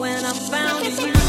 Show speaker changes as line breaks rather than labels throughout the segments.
when I found you.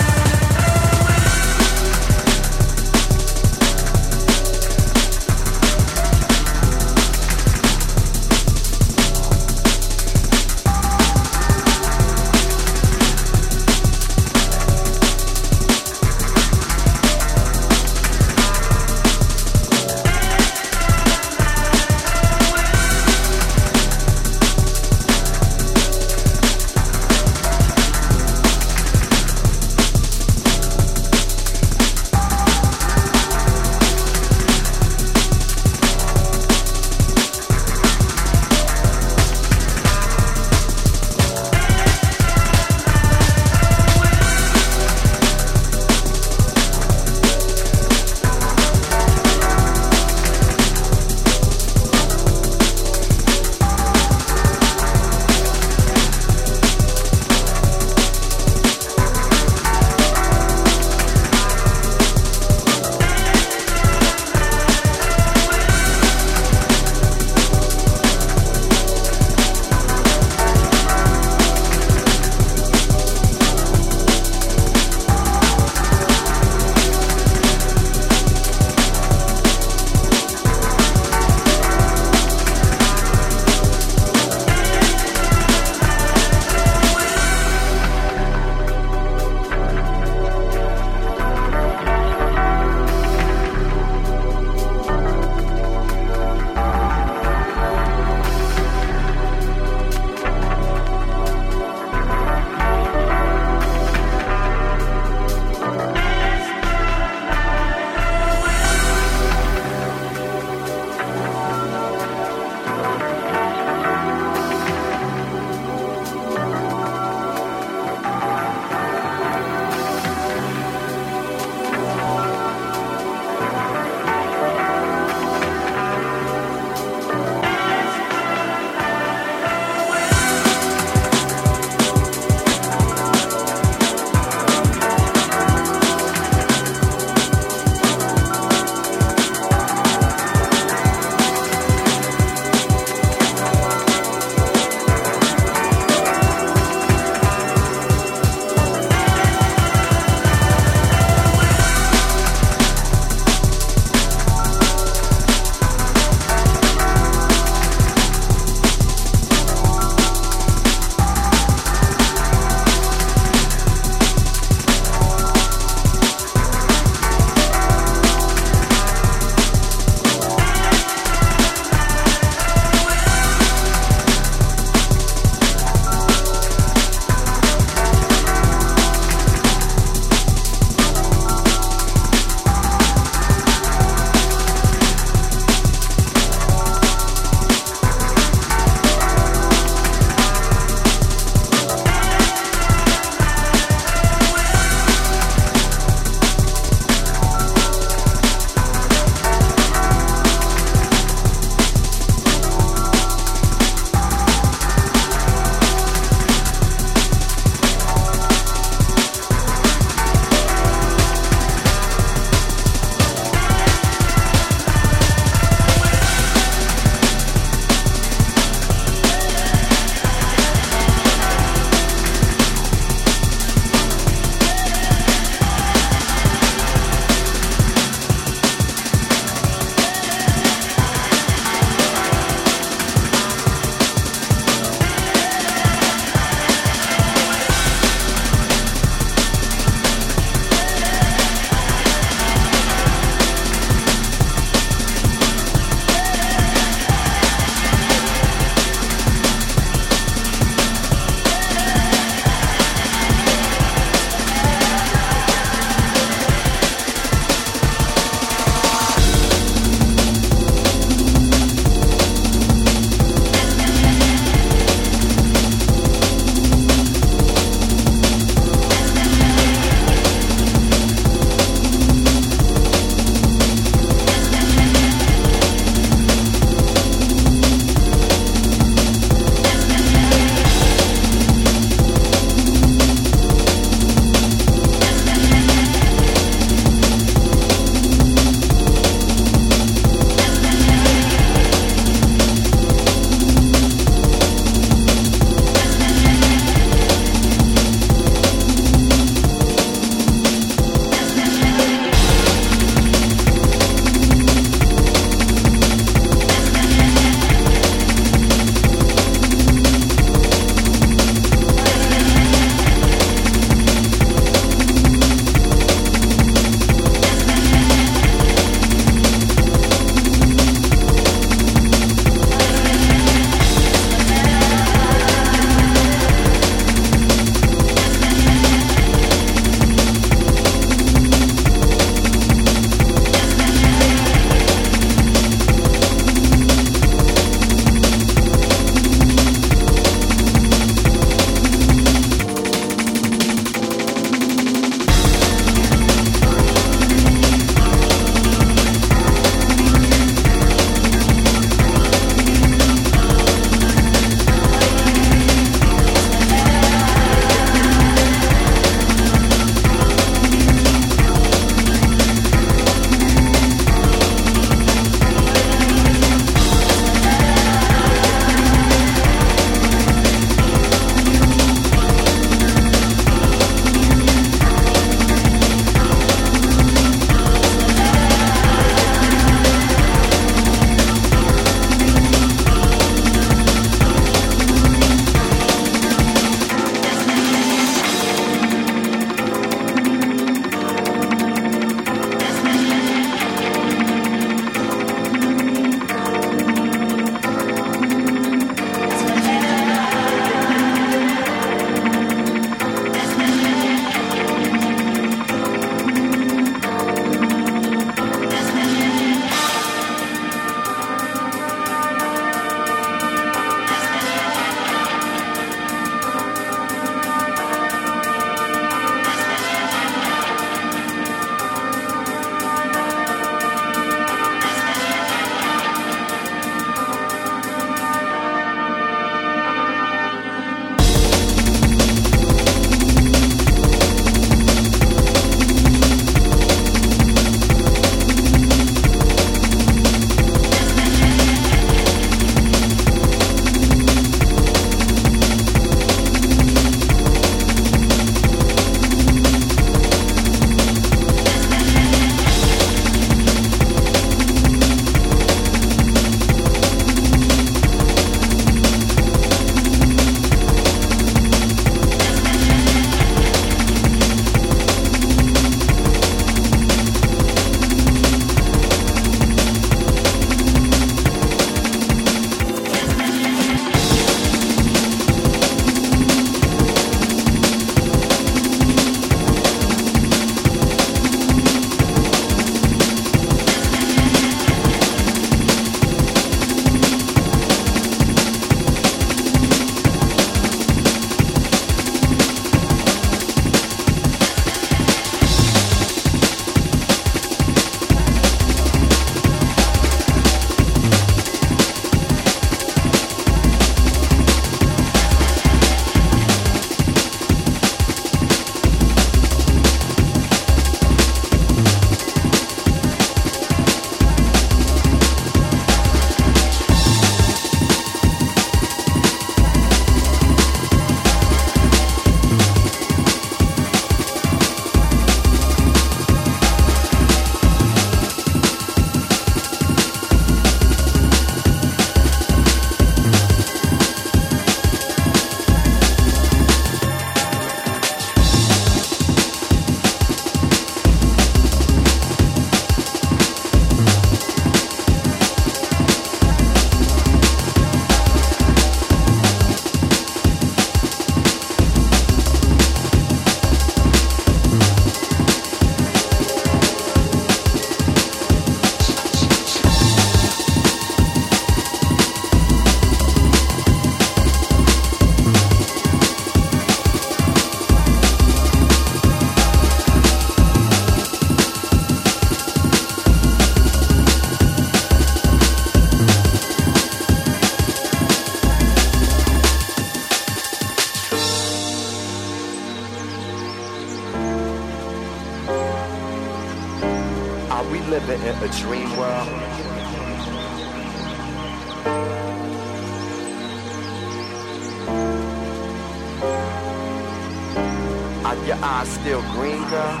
Eyes still green, girl?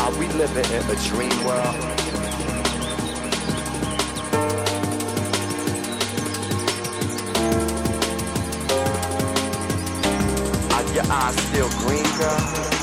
Are we living in a dream world? Are your eyes still green, girl?